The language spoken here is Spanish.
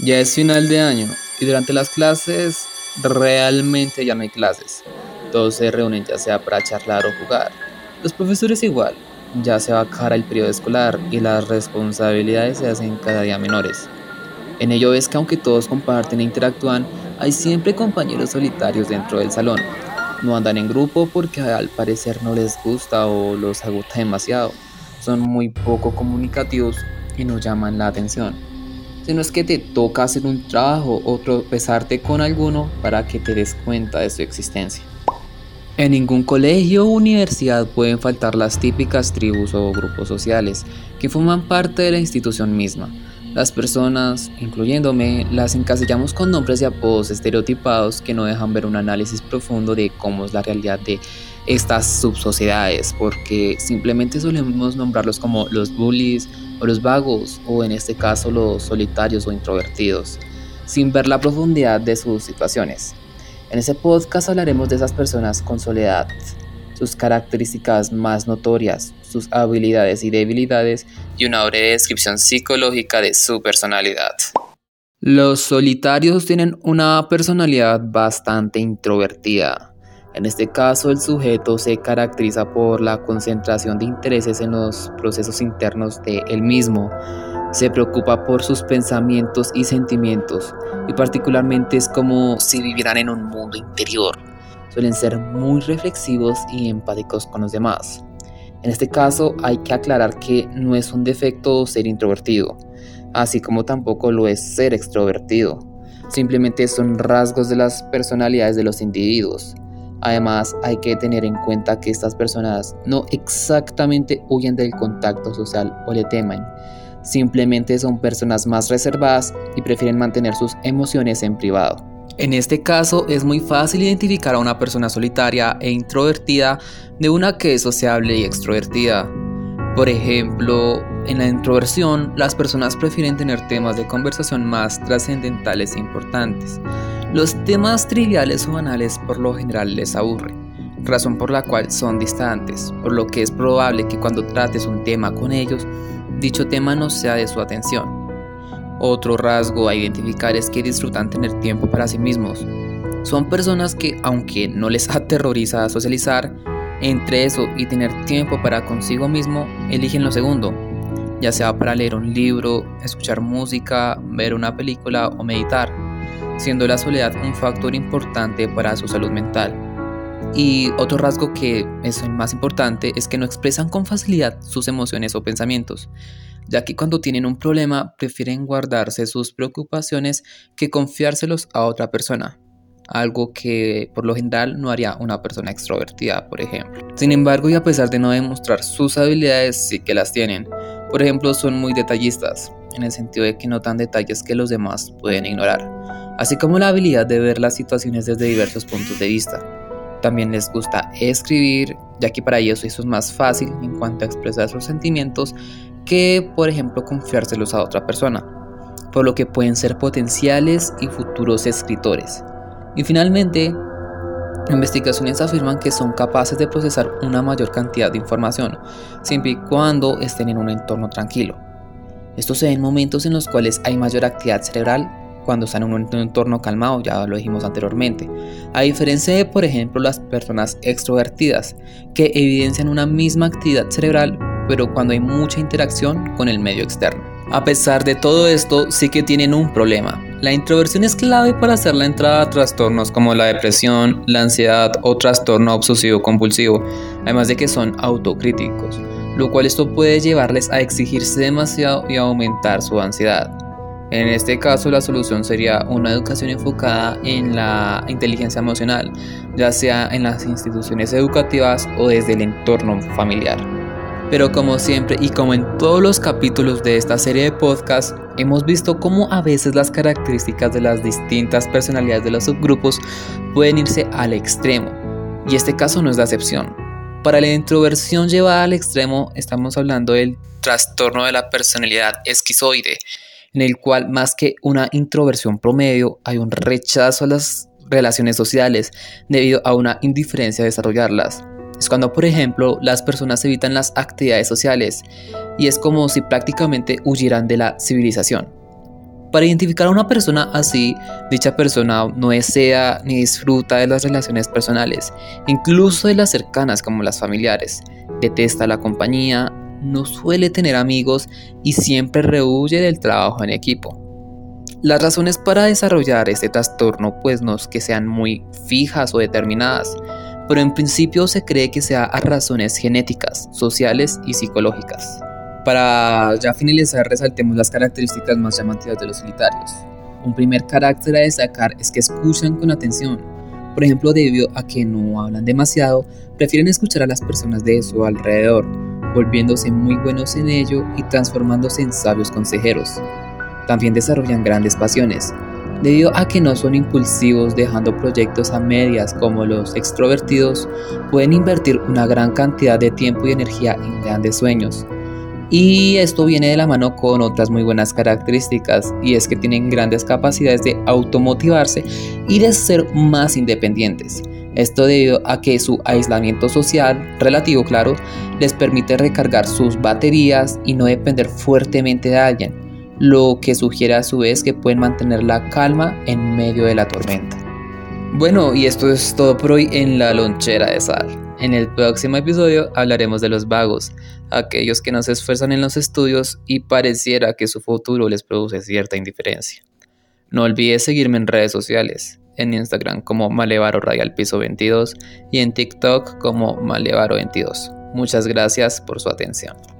Ya es final de año y durante las clases realmente ya no hay clases. Todos se reúnen ya sea para charlar o jugar. Los profesores igual. Ya se va a cara el periodo escolar y las responsabilidades se hacen cada día menores. En ello ves que aunque todos comparten e interactúan, hay siempre compañeros solitarios dentro del salón. No andan en grupo porque al parecer no les gusta o los agota demasiado. Son muy poco comunicativos y no llaman la atención sino es que te toca hacer un trabajo o tropezarte con alguno para que te des cuenta de su existencia. En ningún colegio o universidad pueden faltar las típicas tribus o grupos sociales que forman parte de la institución misma. Las personas, incluyéndome, las encasillamos con nombres y apodos estereotipados que no dejan ver un análisis profundo de cómo es la realidad de estas subsociedades, porque simplemente solemos nombrarlos como los bullies, o los vagos, o en este caso los solitarios o introvertidos, sin ver la profundidad de sus situaciones. En este podcast hablaremos de esas personas con soledad, sus características más notorias, sus habilidades y debilidades y una breve descripción psicológica de su personalidad. Los solitarios tienen una personalidad bastante introvertida, en este caso, el sujeto se caracteriza por la concentración de intereses en los procesos internos de él mismo. Se preocupa por sus pensamientos y sentimientos y particularmente es como si vivieran en un mundo interior. Suelen ser muy reflexivos y empáticos con los demás. En este caso hay que aclarar que no es un defecto ser introvertido, así como tampoco lo es ser extrovertido. Simplemente son rasgos de las personalidades de los individuos. Además, hay que tener en cuenta que estas personas no exactamente huyen del contacto social o le temen, simplemente son personas más reservadas y prefieren mantener sus emociones en privado. En este caso es muy fácil identificar a una persona solitaria e introvertida de una que es sociable y extrovertida. Por ejemplo, en la introversión, las personas prefieren tener temas de conversación más trascendentales e importantes. Los temas triviales o banales por lo general les aburren, razón por la cual son distantes, por lo que es probable que cuando trates un tema con ellos, dicho tema no sea de su atención. Otro rasgo a identificar es que disfrutan tener tiempo para sí mismos. Son personas que, aunque no les aterroriza socializar, entre eso y tener tiempo para consigo mismo, eligen lo segundo, ya sea para leer un libro, escuchar música, ver una película o meditar, siendo la soledad un factor importante para su salud mental. Y otro rasgo que es el más importante es que no expresan con facilidad sus emociones o pensamientos, ya que cuando tienen un problema prefieren guardarse sus preocupaciones que confiárselos a otra persona algo que por lo general no haría una persona extrovertida, por ejemplo. Sin embargo, y a pesar de no demostrar sus habilidades, sí que las tienen. Por ejemplo, son muy detallistas, en el sentido de que notan detalles que los demás pueden ignorar, así como la habilidad de ver las situaciones desde diversos puntos de vista. También les gusta escribir, ya que para ellos eso es más fácil en cuanto a expresar sus sentimientos que, por ejemplo, confiárselos a otra persona, por lo que pueden ser potenciales y futuros escritores. Y finalmente, investigaciones afirman que son capaces de procesar una mayor cantidad de información, siempre y cuando estén en un entorno tranquilo. Esto se ve en momentos en los cuales hay mayor actividad cerebral cuando están en un entorno calmado, ya lo dijimos anteriormente. A diferencia de, por ejemplo, las personas extrovertidas, que evidencian una misma actividad cerebral, pero cuando hay mucha interacción con el medio externo. A pesar de todo esto, sí que tienen un problema, la introversión es clave para hacer la entrada a trastornos como la depresión, la ansiedad o trastorno obsesivo compulsivo, además de que son autocríticos, lo cual esto puede llevarles a exigirse demasiado y aumentar su ansiedad. En este caso la solución sería una educación enfocada en la inteligencia emocional, ya sea en las instituciones educativas o desde el entorno familiar. Pero como siempre y como en todos los capítulos de esta serie de podcasts, hemos visto cómo a veces las características de las distintas personalidades de los subgrupos pueden irse al extremo. Y este caso no es la excepción. Para la introversión llevada al extremo estamos hablando del trastorno de la personalidad esquizoide, en el cual más que una introversión promedio hay un rechazo a las relaciones sociales debido a una indiferencia a desarrollarlas es cuando, por ejemplo, las personas evitan las actividades sociales y es como si prácticamente huyeran de la civilización. Para identificar a una persona así, dicha persona no desea ni disfruta de las relaciones personales, incluso de las cercanas como las familiares. Detesta la compañía, no suele tener amigos y siempre rehuye del trabajo en equipo. Las razones para desarrollar este trastorno pues no es que sean muy fijas o determinadas, pero en principio se cree que sea a razones genéticas, sociales y psicológicas. Para ya finalizar, resaltemos las características más llamativas de los solitarios. Un primer carácter a destacar es que escuchan con atención. Por ejemplo, debido a que no hablan demasiado, prefieren escuchar a las personas de su alrededor, volviéndose muy buenos en ello y transformándose en sabios consejeros. También desarrollan grandes pasiones, debido a que no son impulsivos dejando proyectos a medias como los extrovertidos, pueden invertir una gran cantidad de tiempo y energía en grandes sueños, y esto viene de la mano con otras muy buenas características y es que tienen grandes capacidades de automotivarse y de ser más independientes. Esto debido a que su aislamiento social, relativo claro, les permite recargar sus baterías y no depender fuertemente de alguien, lo que sugiere a su vez que pueden mantener la calma en medio de la tormenta. Bueno, y esto es todo por hoy en la lonchera de sal. En el próximo episodio hablaremos de los vagos, aquellos que no se esfuerzan en los estudios y pareciera que su futuro les produce cierta indiferencia. No olvides seguirme en redes sociales, en Instagram como Malevaro Radial Piso 22 y en TikTok como Malevaro 22. Muchas gracias por su atención.